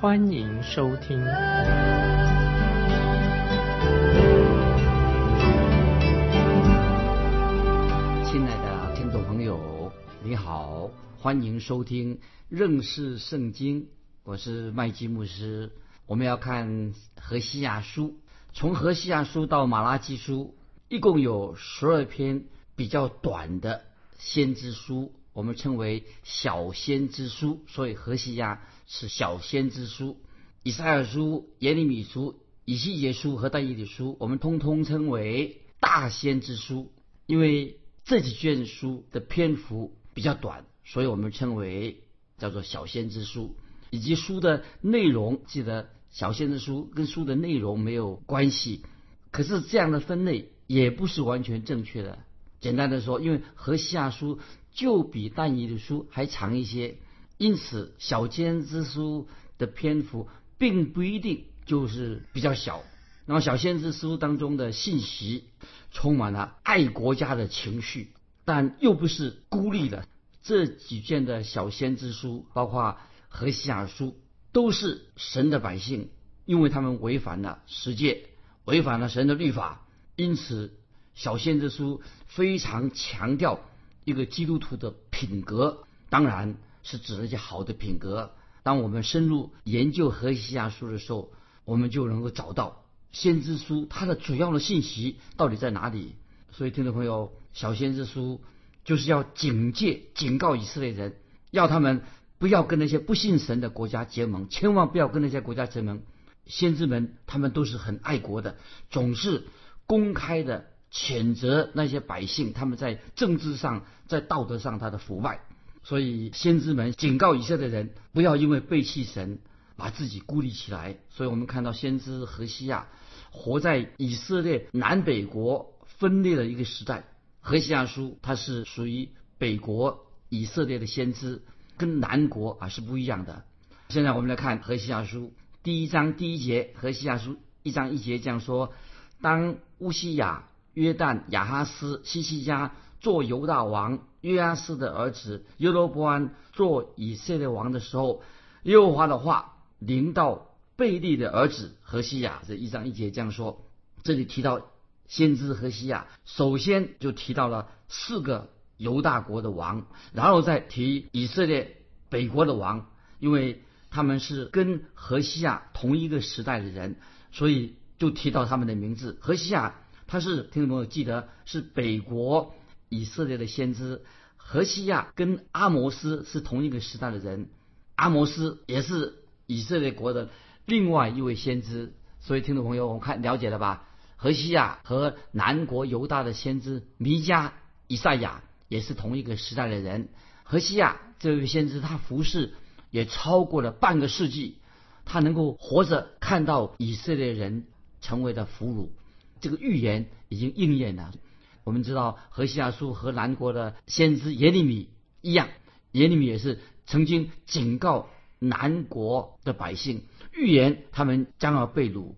欢迎收听。亲爱的听众朋友，你好，欢迎收听认识圣经，我是麦基牧师。我们要看何西亚书，从何西亚书到马拉基书。一共有十二篇比较短的先知书，我们称为小先知书，所以何西亚是小先知书。以赛尔书、耶利米书、以西结书和但以理书，我们通通称为大先知书，因为这几卷书的篇幅比较短，所以我们称为叫做小先知书。以及书的内容，记得小先知书跟书的内容没有关系，可是这样的分类。也不是完全正确的。简单的说，因为何西亚书就比但以的书还长一些，因此小先知书的篇幅并不一定就是比较小。那么小先知书当中的信息充满了爱国家的情绪，但又不是孤立的。这几卷的小先知书，包括何西亚书，都是神的百姓，因为他们违反了十诫，违反了神的律法。因此，小先知书非常强调一个基督徒的品格，当然是指那些好的品格。当我们深入研究何西亚书的时候，我们就能够找到先知书它的主要的信息到底在哪里。所以，听众朋友，小先知书就是要警戒、警告以色列人，要他们不要跟那些不信神的国家结盟，千万不要跟那些国家结盟。先知们他们都是很爱国的，总是。公开的谴责那些百姓，他们在政治上、在道德上他的腐败，所以先知们警告以色列人不要因为背弃神，把自己孤立起来。所以我们看到先知何西亚活在以色列南北国分裂的一个时代。何西亚书它是属于北国以色列的先知，跟南国啊是不一样的。现在我们来看何西亚书第一章第一节，何西亚书一章一节这样说。当乌西亚、约旦、亚哈斯、西西家做犹大王，约阿斯的儿子耶罗波安做以色列王的时候，耶和华的话临到贝利的儿子何西亚。这一章一节这样说。这里提到先知何西亚，首先就提到了四个犹大国的王，然后再提以色列北国的王，因为他们是跟何西亚同一个时代的人，所以。就提到他们的名字，何西亚他是听众朋友记得是北国以色列的先知，何西亚跟阿摩斯是同一个时代的人，阿摩斯也是以色列国的另外一位先知，所以听众朋友我们看了解了吧？何西亚和南国犹大的先知弥迦、以赛亚也是同一个时代的人，何西亚这位先知他服侍也超过了半个世纪，他能够活着看到以色列人。成为了俘虏，这个预言已经应验了。我们知道何西阿书和南国的先知耶利米一样，耶利米也是曾经警告南国的百姓，预言他们将要被掳。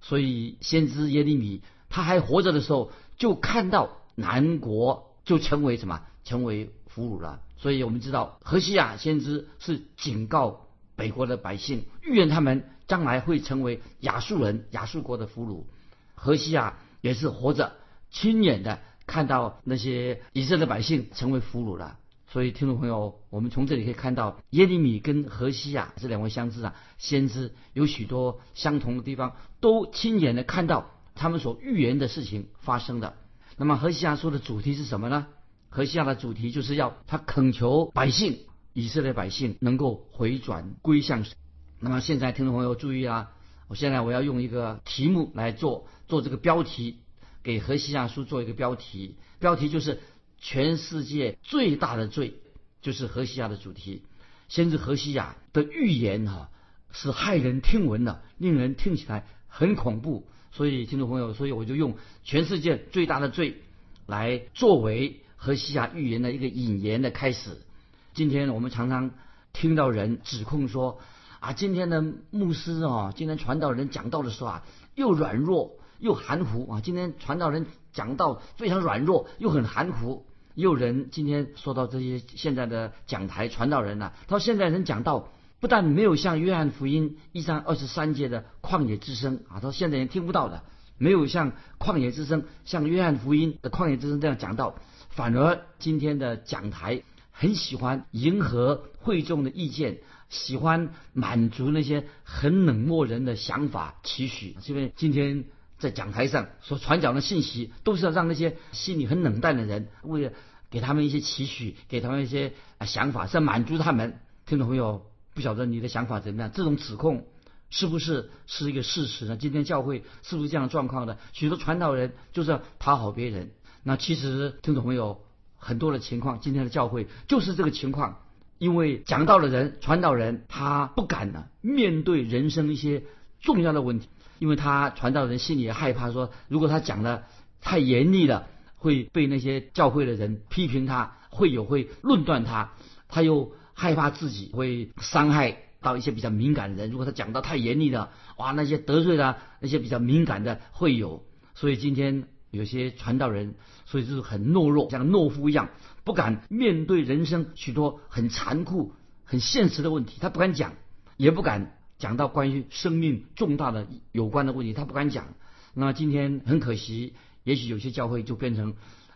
所以先知耶利米他还活着的时候，就看到南国就成为什么，成为俘虏了。所以我们知道何西亚先知是警告北国的百姓，预言他们。将来会成为亚述人、亚述国的俘虏。何西亚也是活着，亲眼的看到那些以色列百姓成为俘虏了。所以，听众朋友，我们从这里可以看到，耶利米跟何西亚这两位相知啊，先知有许多相同的地方，都亲眼的看到他们所预言的事情发生的。那么，何西亚说的主题是什么呢？何西亚的主题就是要他恳求百姓，以色列百姓能够回转归向神。那么现在听众朋友注意啊！我现在我要用一个题目来做做这个标题，给何西亚书做一个标题。标题就是全世界最大的罪，就是何西亚的主题。先知何西亚的预言哈，是骇人听闻的，令人听起来很恐怖。所以，听众朋友，所以我就用全世界最大的罪来作为何西亚预言的一个引言的开始。今天我们常常听到人指控说啊，今天的牧师啊，今天传道人讲道的时候啊，又软弱又含糊啊。今天传道人讲道非常软弱又很含糊。有人今天说到这些现在的讲台传道人呐，他说现在人讲道不但没有像约翰福音一章二十三节的旷野之声啊，他说现在人听不到的，没有像旷野之声像约翰福音的旷野之声这样讲道，反而今天的讲台很喜欢迎合会众的意见，喜欢满足那些很冷漠人的想法期许，因为今天。在讲台上所传讲的信息，都是要让那些心里很冷淡的人，为了给他们一些期许，给他们一些啊想法，是要满足他们。听众朋友，不晓得你的想法怎么样？这种指控是不是是一个事实呢？今天教会是不是这样的状况的？许多传道人就是要讨好别人。那其实听众朋友很多的情况，今天的教会就是这个情况，因为讲道的人、传道人他不敢呢面对人生一些重要的问题。因为他传道人心里也害怕，说如果他讲的太严厉了，会被那些教会的人批评他，会有会论断他，他又害怕自己会伤害到一些比较敏感的人。如果他讲的太严厉了，哇，那些得罪的那些比较敏感的会有。所以今天有些传道人，所以就是很懦弱，像懦夫一样，不敢面对人生许多很残酷、很现实的问题，他不敢讲，也不敢。讲到关于生命重大的有关的问题，他不敢讲。那今天很可惜，也许有些教会就变成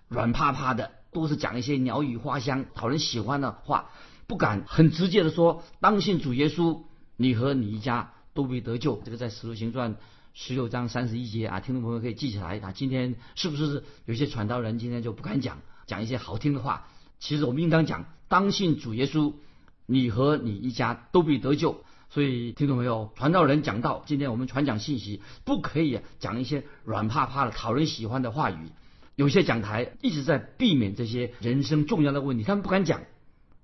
软趴趴的，都是讲一些鸟语花香、讨人喜欢的话，不敢很直接的说：“当信主耶稣，你和你一家都必得救。”这个在《使徒行传》十六章三十一节啊，听众朋友可以记起来啊。今天是不是有些传道人今天就不敢讲，讲一些好听的话？其实我们应当讲：“当信主耶稣，你和你一家都必得救。”所以，听众朋友，传道人讲道，今天我们传讲信息，不可以讲一些软趴趴的、讨人喜欢的话语。有些讲台一直在避免这些人生重要的问题，他们不敢讲。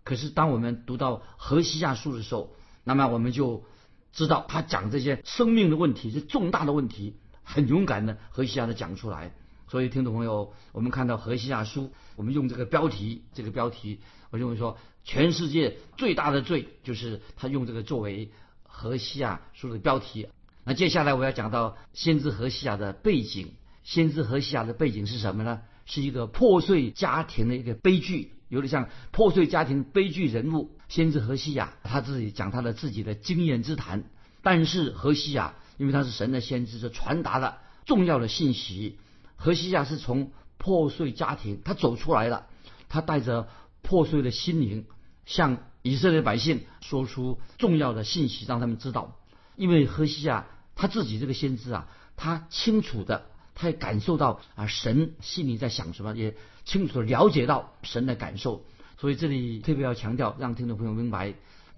可是，当我们读到何西亚书的时候，那么我们就知道他讲这些生命的问题是重大的问题，很勇敢的何西亚的讲出来。所以，听众朋友，我们看到何西亚书，我们用这个标题，这个标题，我认为说。全世界最大的罪就是他用这个作为何西亚书的标题。那接下来我要讲到先知何西亚的背景。先知何西亚的背景是什么呢？是一个破碎家庭的一个悲剧，有点像破碎家庭悲剧人物。先知何西亚他自己讲他的自己的经验之谈。但是何西亚因为他是神的先知，就传达了重要的信息。何西亚是从破碎家庭他走出来了，他带着破碎的心灵。向以色列百姓说出重要的信息，让他们知道。因为何西亚他自己这个先知啊，他清楚的，他也感受到啊，神心里在想什么，也清楚的了解到神的感受。所以这里特别要强调，让听众朋友明白，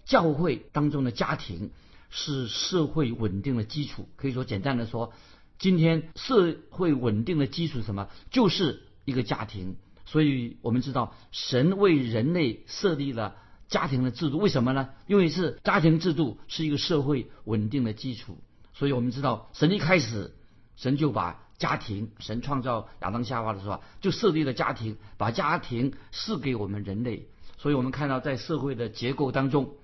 教会当中的家庭是社会稳定的基础。可以说，简单的说，今天社会稳定的基础什么，就是一个家庭。所以我们知道，神为人类设立了家庭的制度，为什么呢？因为是家庭制度是一个社会稳定的基础。所以我们知道，神一开始，神就把家庭，神创造亚当夏娃的时候，就设立了家庭，把家庭赐给我们人类。所以我们看到，在社会的结构当中，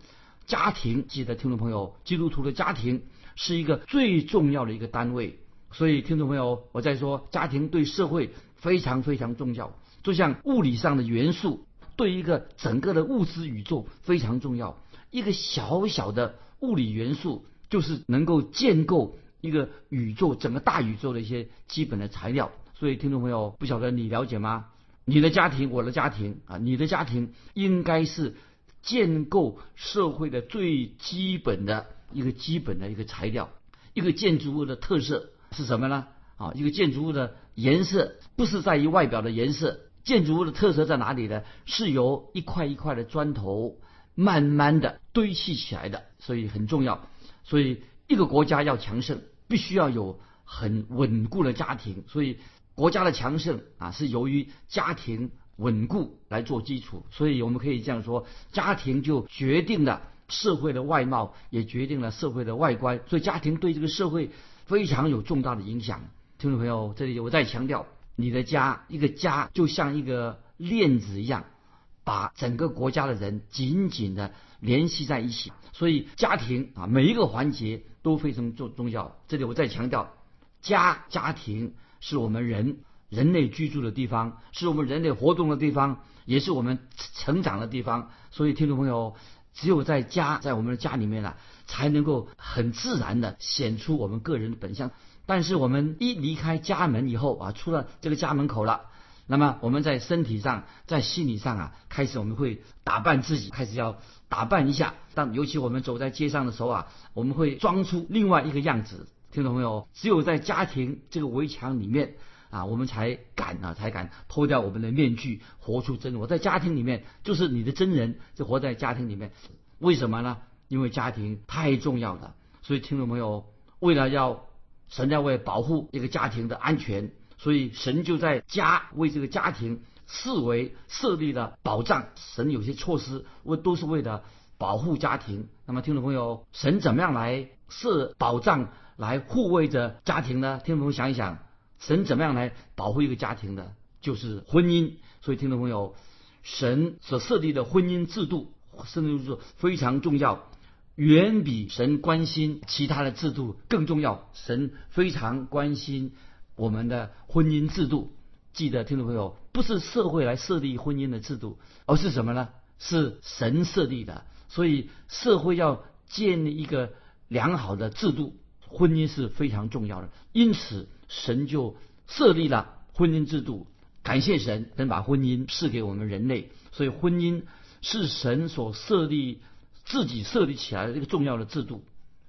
家庭，记得听众朋友，基督徒的家庭是一个最重要的一个单位。所以听众朋友，我在说，家庭对社会非常非常重要。就像物理上的元素对一个整个的物质宇宙非常重要，一个小小的物理元素就是能够建构一个宇宙整个大宇宙的一些基本的材料。所以听众朋友，不晓得你了解吗？你的家庭，我的家庭啊，你的家庭应该是建构社会的最基本的一个基本的一个材料。一个建筑物的特色是什么呢？啊，一个建筑物的颜色不是在于外表的颜色。建筑物的特色在哪里呢？是由一块一块的砖头慢慢的堆砌起来的，所以很重要。所以一个国家要强盛，必须要有很稳固的家庭。所以国家的强盛啊，是由于家庭稳固来做基础。所以我们可以这样说，家庭就决定了社会的外貌，也决定了社会的外观。所以家庭对这个社会非常有重大的影响。听众朋友，这里我再强调，你的家，一个家就像一个链子一样，把整个国家的人紧紧的联系在一起。所以家庭啊，每一个环节都非常重重要。这里我再强调，家家庭是我们人人类居住的地方，是我们人类活动的地方，也是我们成长的地方。所以听众朋友，只有在家，在我们的家里面啊，才能够很自然的显出我们个人的本相。但是我们一离开家门以后啊，出了这个家门口了，那么我们在身体上、在心理上啊，开始我们会打扮自己，开始要打扮一下。但尤其我们走在街上的时候啊，我们会装出另外一个样子。听懂没有？只有在家庭这个围墙里面啊，我们才敢啊，才敢脱掉我们的面具，活出真我。在家庭里面，就是你的真人，就活在家庭里面。为什么呢？因为家庭太重要了。所以听众朋友？为了要神要为保护一个家庭的安全，所以神就在家为这个家庭视为设立了保障。神有些措施为都是为了保护家庭。那么听众朋友，神怎么样来设保障来护卫着家庭呢？听众朋友想一想，神怎么样来保护一个家庭的？就是婚姻。所以听众朋友，神所设立的婚姻制度，甚至是非常重要。远比神关心其他的制度更重要。神非常关心我们的婚姻制度。记得听众朋友，不是社会来设立婚姻的制度，而是什么呢？是神设立的。所以社会要建立一个良好的制度，婚姻是非常重要的。因此，神就设立了婚姻制度。感谢神，能把婚姻赐给我们人类。所以，婚姻是神所设立。自己设立起来的这个重要的制度，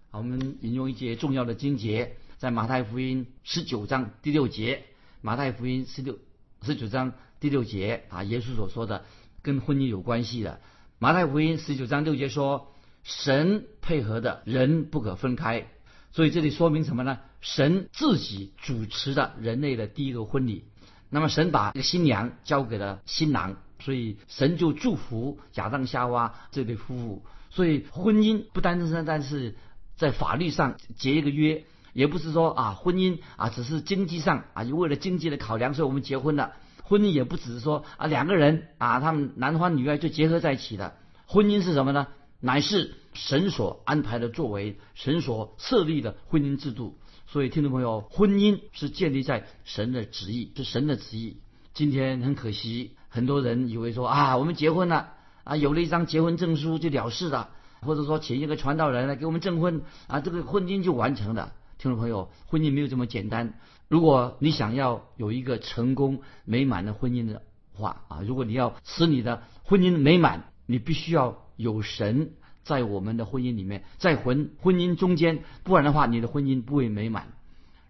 好，我们引用一节重要的经节，在马太福音十九章第六节，马太福音十六十九章第六节啊，耶稣所说的跟婚姻有关系的。马太福音十九章六节说，神配合的人不可分开，所以这里说明什么呢？神自己主持的人类的第一个婚礼，那么神把这个新娘交给了新郎，所以神就祝福亚当夏娃这对夫妇。所以婚姻不单单但是在法律上结一个约，也不是说啊婚姻啊只是经济上啊就为了经济的考量，所以我们结婚了。婚姻也不只是说啊两个人啊他们男欢女爱就结合在一起的。婚姻是什么呢？乃是神所安排的作为，神所设立的婚姻制度。所以听众朋友，婚姻是建立在神的旨意，是神的旨意。今天很可惜，很多人以为说啊我们结婚了。啊，有了一张结婚证书就了事了，或者说请一个传道人来给我们证婚，啊，这个婚姻就完成了。听众朋友，婚姻没有这么简单。如果你想要有一个成功美满的婚姻的话，啊，如果你要使你的婚姻美满，你必须要有神在我们的婚姻里面，在婚婚姻中间，不然的话，你的婚姻不会美满。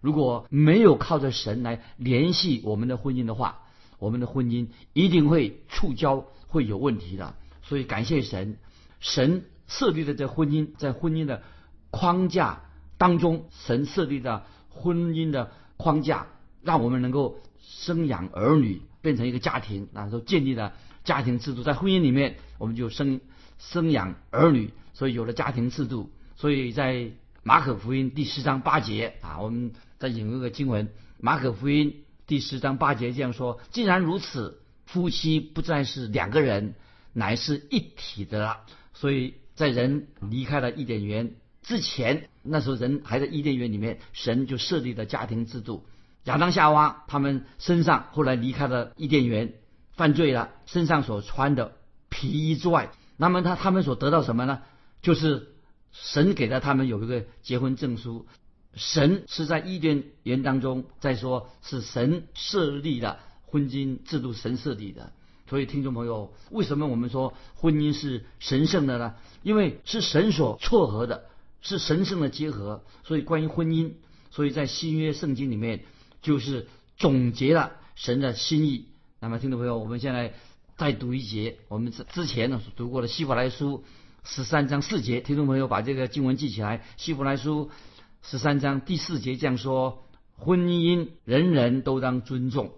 如果没有靠着神来联系我们的婚姻的话，我们的婚姻一定会触礁，会有问题的。所以感谢神，神设立的这婚姻，在婚姻的框架当中，神设立的婚姻的框架，让我们能够生养儿女，变成一个家庭，然后建立了家庭制度。在婚姻里面，我们就生生养儿女，所以有了家庭制度。所以在马可福音第十章八节啊，我们再引用个经文，马可福音第十章八节这样说：既然如此，夫妻不再是两个人。乃是一体的了，所以在人离开了伊甸园之前，那时候人还在伊甸园里面，神就设立了家庭制度。亚当夏娃他们身上后来离开了伊甸园，犯罪了，身上所穿的皮衣之外，那么他他们所得到什么呢？就是神给了他们有一个结婚证书。神是在伊甸园当中，在说是神设立的婚姻制度，神设立的。所以，听众朋友，为什么我们说婚姻是神圣的呢？因为是神所撮合的，是神圣的结合。所以，关于婚姻，所以在新约圣经里面就是总结了神的心意。那么，听众朋友，我们现在再读一节，我们之之前呢读过的希伯来书十三章四节。听众朋友，把这个经文记起来。希伯来书十三章第四节这样说：婚姻人人都当尊重。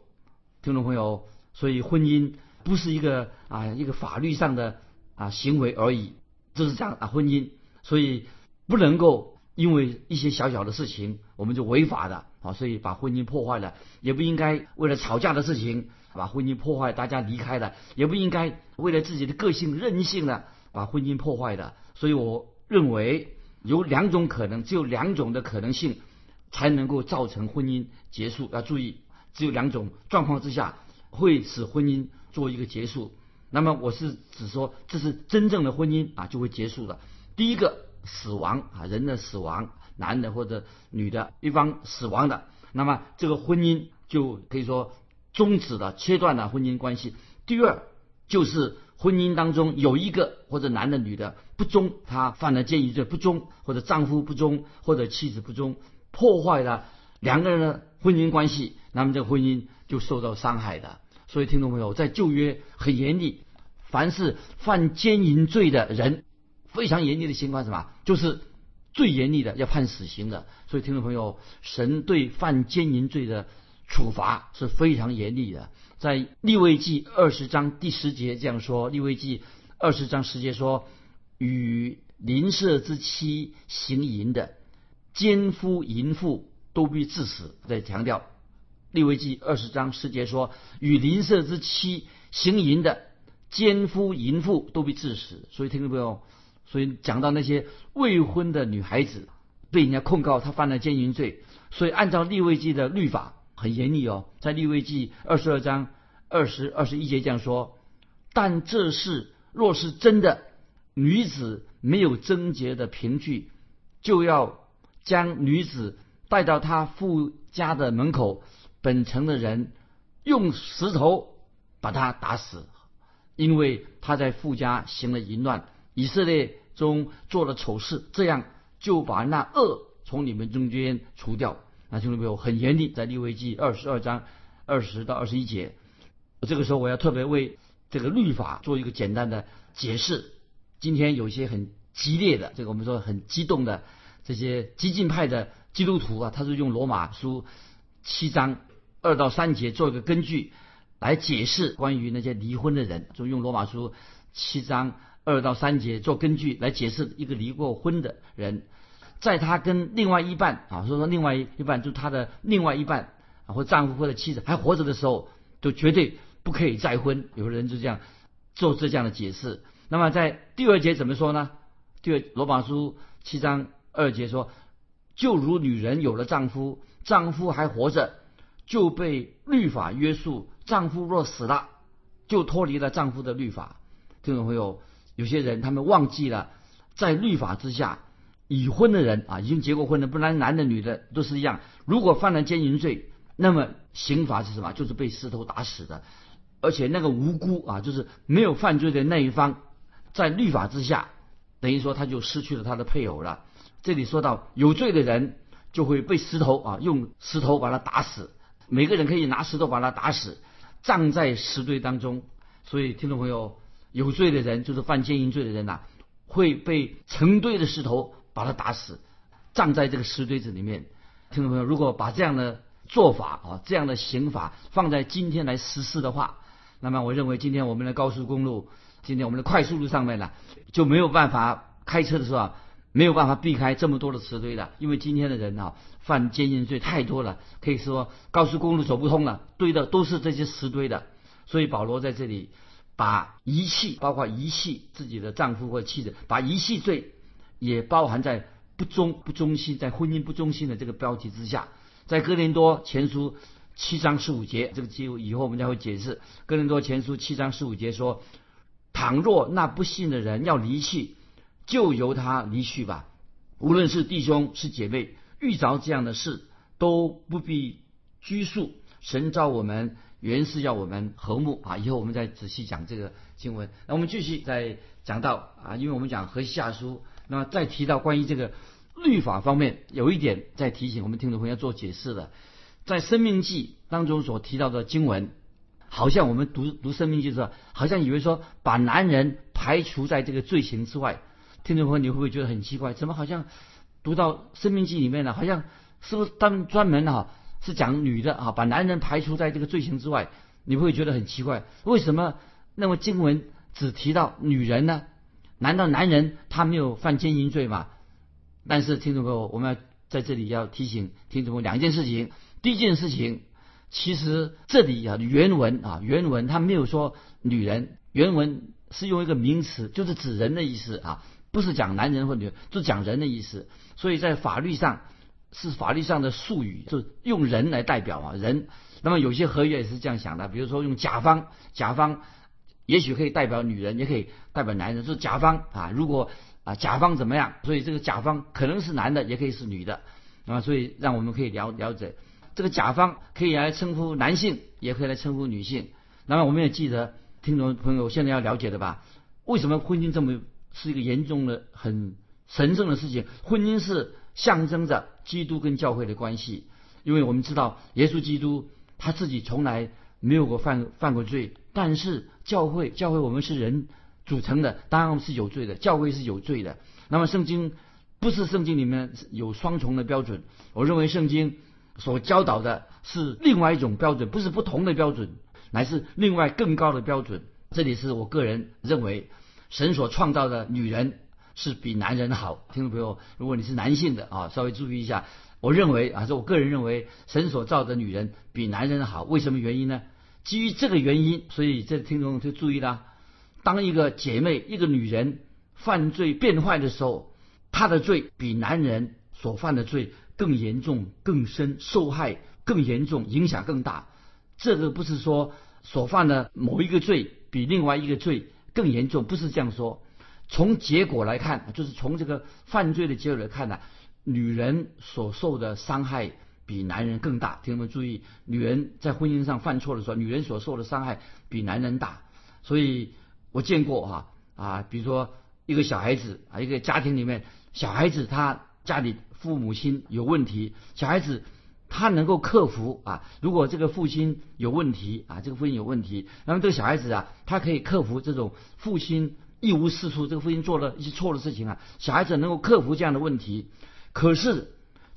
听众朋友，所以婚姻。不是一个啊一个法律上的啊行为而已，就是这样啊，婚姻，所以不能够因为一些小小的事情我们就违法的啊，所以把婚姻破坏了，也不应该为了吵架的事情把婚姻破坏，大家离开了，也不应该为了自己的个性任性的把婚姻破坏的。所以我认为有两种可能，只有两种的可能性才能够造成婚姻结束。要注意，只有两种状况之下会使婚姻做一个结束。那么我是只说，这是真正的婚姻啊，就会结束的。第一个死亡啊，人的死亡，男的或者女的一方死亡的，那么这个婚姻就可以说终止了，切断了婚姻关系。第二就是婚姻当中有一个或者男的女的不忠，他犯了奸淫罪不忠，或者丈夫不忠，或者妻子不忠，破坏了两个人的婚姻关系，那么这个婚姻就受到伤害的。所以，听众朋友，在旧约很严厉，凡是犯奸淫罪的人，非常严厉的刑罚什么？就是最严厉的，要判死刑的。所以，听众朋友，神对犯奸淫罪的处罚是非常严厉的。在利未记二十章第十节这样说：利未记二十章十节说，与邻舍之妻行淫的，奸夫淫妇都必致死。再强调。利未记二十章十节说：“与邻舍之妻行淫的奸夫淫妇都被致死。”所以听众朋友，所以讲到那些未婚的女孩子被人家控告她犯了奸淫罪，所以按照利未记的律法很严厉哦。在利未记二十二章二十二十一节这样说：“但这事若是真的，女子没有贞洁的凭据，就要将女子带到她父家的门口。”本城的人用石头把她打死，因为她在夫家行了淫乱，以色列中做了丑事，这样就把那恶从你们中间除掉。那兄弟朋友很严厉，在利未记二十二章二十到二十一节。这个时候我要特别为这个律法做一个简单的解释。今天有一些很激烈的，这个我们说很激动的这些激进派的基督徒啊，他是用罗马书七章。二到三节做一个根据来解释关于那些离婚的人，就用罗马书七章二到三节做根据来解释一个离过婚的人，在他跟另外一半啊，所以说另外一半就他的另外一半啊，或丈夫或者妻子还活着的时候，就绝对不可以再婚。有的人就这样做这样的解释。那么在第二节怎么说呢？第二罗马书七章二节说，就如女人有了丈夫，丈夫还活着。就被律法约束，丈夫若死了，就脱离了丈夫的律法。听众朋友，有些人他们忘记了，在律法之下，已婚的人啊，已经结过婚的，不论男的女的都是一样。如果犯了奸淫罪，那么刑罚是什么？就是被石头打死的。而且那个无辜啊，就是没有犯罪的那一方，在律法之下，等于说他就失去了他的配偶了。这里说到有罪的人就会被石头啊，用石头把他打死。每个人可以拿石头把他打死，葬在石堆当中。所以，听众朋友，有罪的人就是犯奸淫罪的人呐，会被成堆的石头把他打死，葬在这个石堆子里面。听众朋友，如果把这样的做法啊，这样的刑法放在今天来实施的话，那么我认为今天我们的高速公路，今天我们的快速路上面呢，就没有办法开车的时候啊。没有办法避开这么多的石堆的，因为今天的人啊，犯奸淫罪太多了，可以说高速公路走不通了，堆的都是这些石堆的。所以保罗在这里把遗弃，包括遗弃自己的丈夫或妻子，把遗弃罪也包含在不忠不忠心，在婚姻不忠心的这个标题之下。在哥林多前书七章十五节，这个记以后我们将会解释。哥林多前书七章十五节说：倘若那不信的人要离弃。就由他离去吧。无论是弟兄是姐妹，遇着这样的事都不必拘束。神召我们原是要我们和睦啊！以后我们再仔细讲这个经文。那我们继续再讲到啊，因为我们讲和下书，那么再提到关于这个律法方面，有一点在提醒我们听众朋友做解释的，在生命记当中所提到的经文，好像我们读读生命记的时候，好像以为说把男人排除在这个罪行之外。听众朋友，你会不会觉得很奇怪？怎么好像读到《生命记》里面呢？好像是不是当专门哈是讲女的啊，把男人排除在这个罪行之外？你会觉得很奇怪，为什么那么经文只提到女人呢？难道男人他没有犯奸淫罪吗？但是听众朋友，我们要在这里要提醒听众朋友两件事情。第一件事情，其实这里啊原文啊原文他没有说女人，原文是用一个名词，就是指人的意思啊，不是讲男人或女人，就讲人的意思。所以在法律上是法律上的术语，就用人来代表啊人。那么有些合约也是这样想的，比如说用甲方，甲方也许可以代表女人，也可以代表男人，是甲方啊。如果啊甲方怎么样，所以这个甲方可能是男的，也可以是女的啊。所以让我们可以了了解，这个甲方可以来称呼男性，也可以来称呼女性。那么我们也记得，听众朋友现在要了解的吧？为什么婚姻这么是一个严重的、很神圣的事情？婚姻是象征着基督跟教会的关系，因为我们知道耶稣基督。他自己从来没有过犯犯过罪，但是教会教会我们是人组成的，当然是有罪的，教会是有罪的。那么圣经不是圣经里面有双重的标准，我认为圣经所教导的是另外一种标准，不是不同的标准，乃是另外更高的标准。这里是我个人认为，神所创造的女人是比男人好。听众朋友，如果你是男性的啊，稍微注意一下。我认为啊，是我个人认为，神所造的女人比男人好。为什么原因呢？基于这个原因，所以这听众就注意了：当一个姐妹、一个女人犯罪变坏的时候，她的罪比男人所犯的罪更严重、更深，受害更严重，影响更大。这个不是说所犯的某一个罪比另外一个罪更严重，不是这样说。从结果来看，就是从这个犯罪的结果来看呢。女人所受的伤害比男人更大，听众们注意，女人在婚姻上犯错的时候，女人所受的伤害比男人大。所以我见过哈啊，比如说一个小孩子啊，一个家庭里面，小孩子他家里父母亲有问题，小孩子他能够克服啊。如果这个父亲有问题啊，这个父亲有问题，那么这个小孩子啊，他可以克服这种父亲一无是处，这个父亲做了一些错的事情啊，小孩子能够克服这样的问题。可是，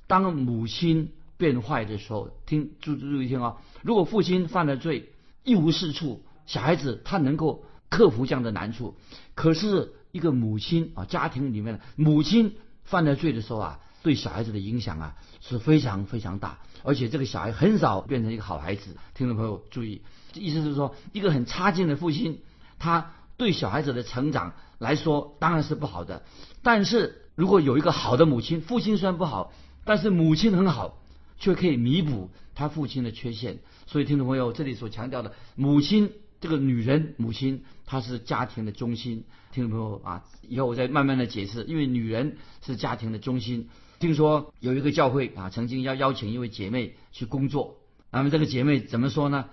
当母亲变坏的时候，听注注意听啊！如果父亲犯了罪，一无是处，小孩子他能够克服这样的难处。可是，一个母亲啊，家庭里面母亲犯了罪的时候啊，对小孩子的影响啊是非常非常大，而且这个小孩很少变成一个好孩子。听众朋友注意，意思是说，一个很差劲的父亲，他对小孩子的成长来说当然是不好的，但是。如果有一个好的母亲，父亲虽然不好，但是母亲很好，却可以弥补他父亲的缺陷。所以，听众朋友，这里所强调的母亲，这个女人，母亲她是家庭的中心。听众朋友啊，以后我再慢慢的解释，因为女人是家庭的中心。听说有一个教会啊，曾经要邀请一位姐妹去工作，那么这个姐妹怎么说呢？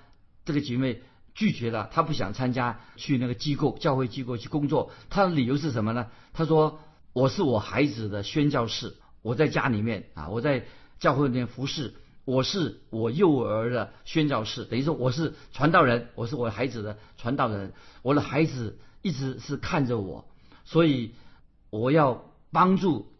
这个姐妹拒绝了，他不想参加去那个机构教会机构去工作。他的理由是什么呢？他说。我是我孩子的宣教士，我在家里面啊，我在教会里面服侍，我是我幼儿的宣教士，等于说我是传道人，我是我孩子的传道人，我的孩子一直是看着我，所以我要帮助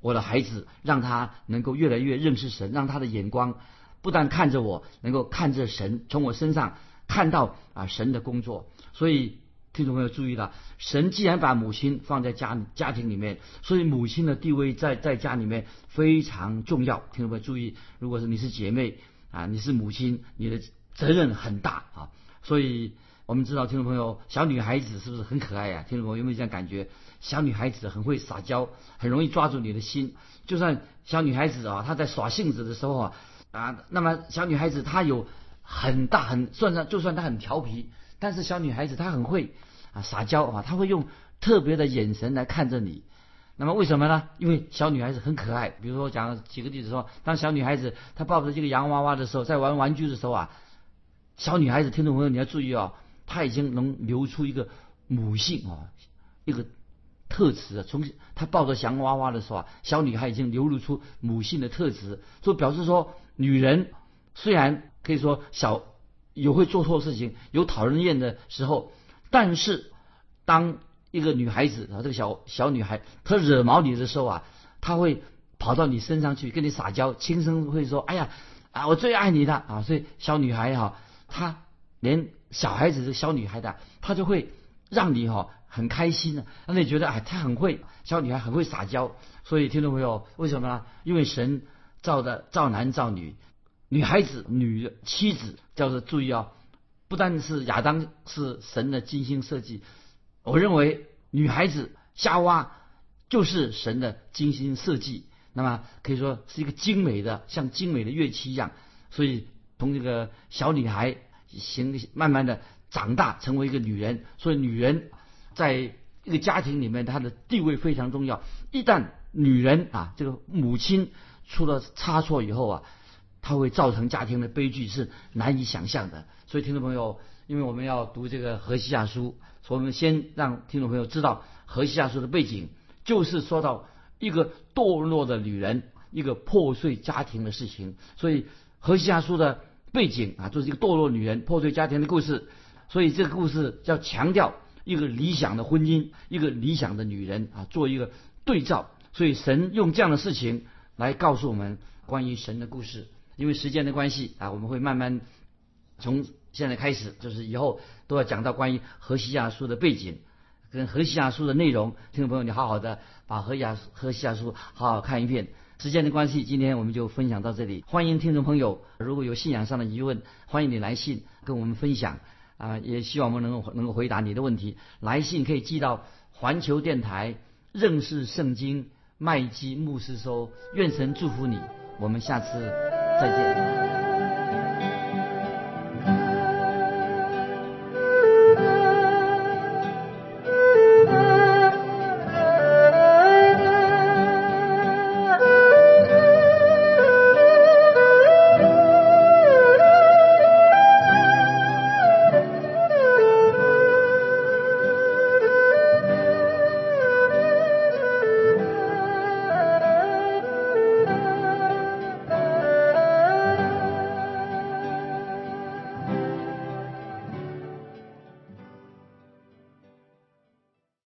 我的孩子，让他能够越来越认识神，让他的眼光不但看着我，能够看着神，从我身上看到啊神的工作，所以。听众朋友注意了，神既然把母亲放在家家庭里面，所以母亲的地位在在家里面非常重要。听众朋友注意，如果是你是姐妹啊，你是母亲，你的责任很大啊。所以我们知道，听众朋友，小女孩子是不是很可爱呀？听众朋友有没有这样感觉？小女孩子很会撒娇，很容易抓住你的心。就算小女孩子啊，她在耍性子的时候啊啊，那么小女孩子她有很大很算上，就算她很调皮。但是小女孩子她很会啊撒娇啊，她会用特别的眼神来看着你。那么为什么呢？因为小女孩子很可爱。比如说讲几个例子说，当小女孩子她抱着这个洋娃娃的时候，在玩玩具的时候啊，小女孩子听众朋友你要注意哦，她已经能流出一个母性啊一个特质。从她抱着洋娃娃的时候啊，小女孩已经流露出母性的特质，就表示说，女人虽然可以说小。有会做错事情，有讨人厌的时候，但是当一个女孩子啊，这个小小女孩她惹毛你的时候啊，她会跑到你身上去跟你撒娇，轻声会说：“哎呀啊，我最爱你的啊！”所以小女孩哈，她连小孩子的小女孩的，她就会让你哈很开心的，让你觉得哎，她很会，小女孩很会撒娇。所以听众朋友，为什么呢？因为神造的造男造女，女孩子女妻子叫做注意啊，不但是亚当是神的精心设计，我认为女孩子夏娃就是神的精心设计。那么可以说是一个精美的，像精美的乐器一样。所以从这个小女孩行慢慢的长大，成为一个女人。所以女人在一个家庭里面，她的地位非常重要。一旦女人啊，这个母亲出了差错以后啊，它会造成家庭的悲剧，是难以想象的。所以听众朋友，因为我们要读这个何西亚书，所以我们先让听众朋友知道何西亚书的背景，就是说到。一个堕落的女人，一个破碎家庭的事情，所以何西亚书的背景啊，就是一个堕落女人破碎家庭的故事。所以这个故事要强调一个理想的婚姻，一个理想的女人啊，做一个对照。所以神用这样的事情来告诉我们关于神的故事。因为时间的关系啊，我们会慢慢从现在开始，就是以后都要讲到关于何西亚书的背景。跟何西亚书的内容，听众朋友，你好好的把何亚何西亚书好好看一遍。时间的关系，今天我们就分享到这里。欢迎听众朋友，如果有信仰上的疑问，欢迎你来信跟我们分享啊，也希望我们能够能够回答你的问题。来信可以寄到环球电台认识圣经麦基牧师收。愿神祝福你，我们下次再见。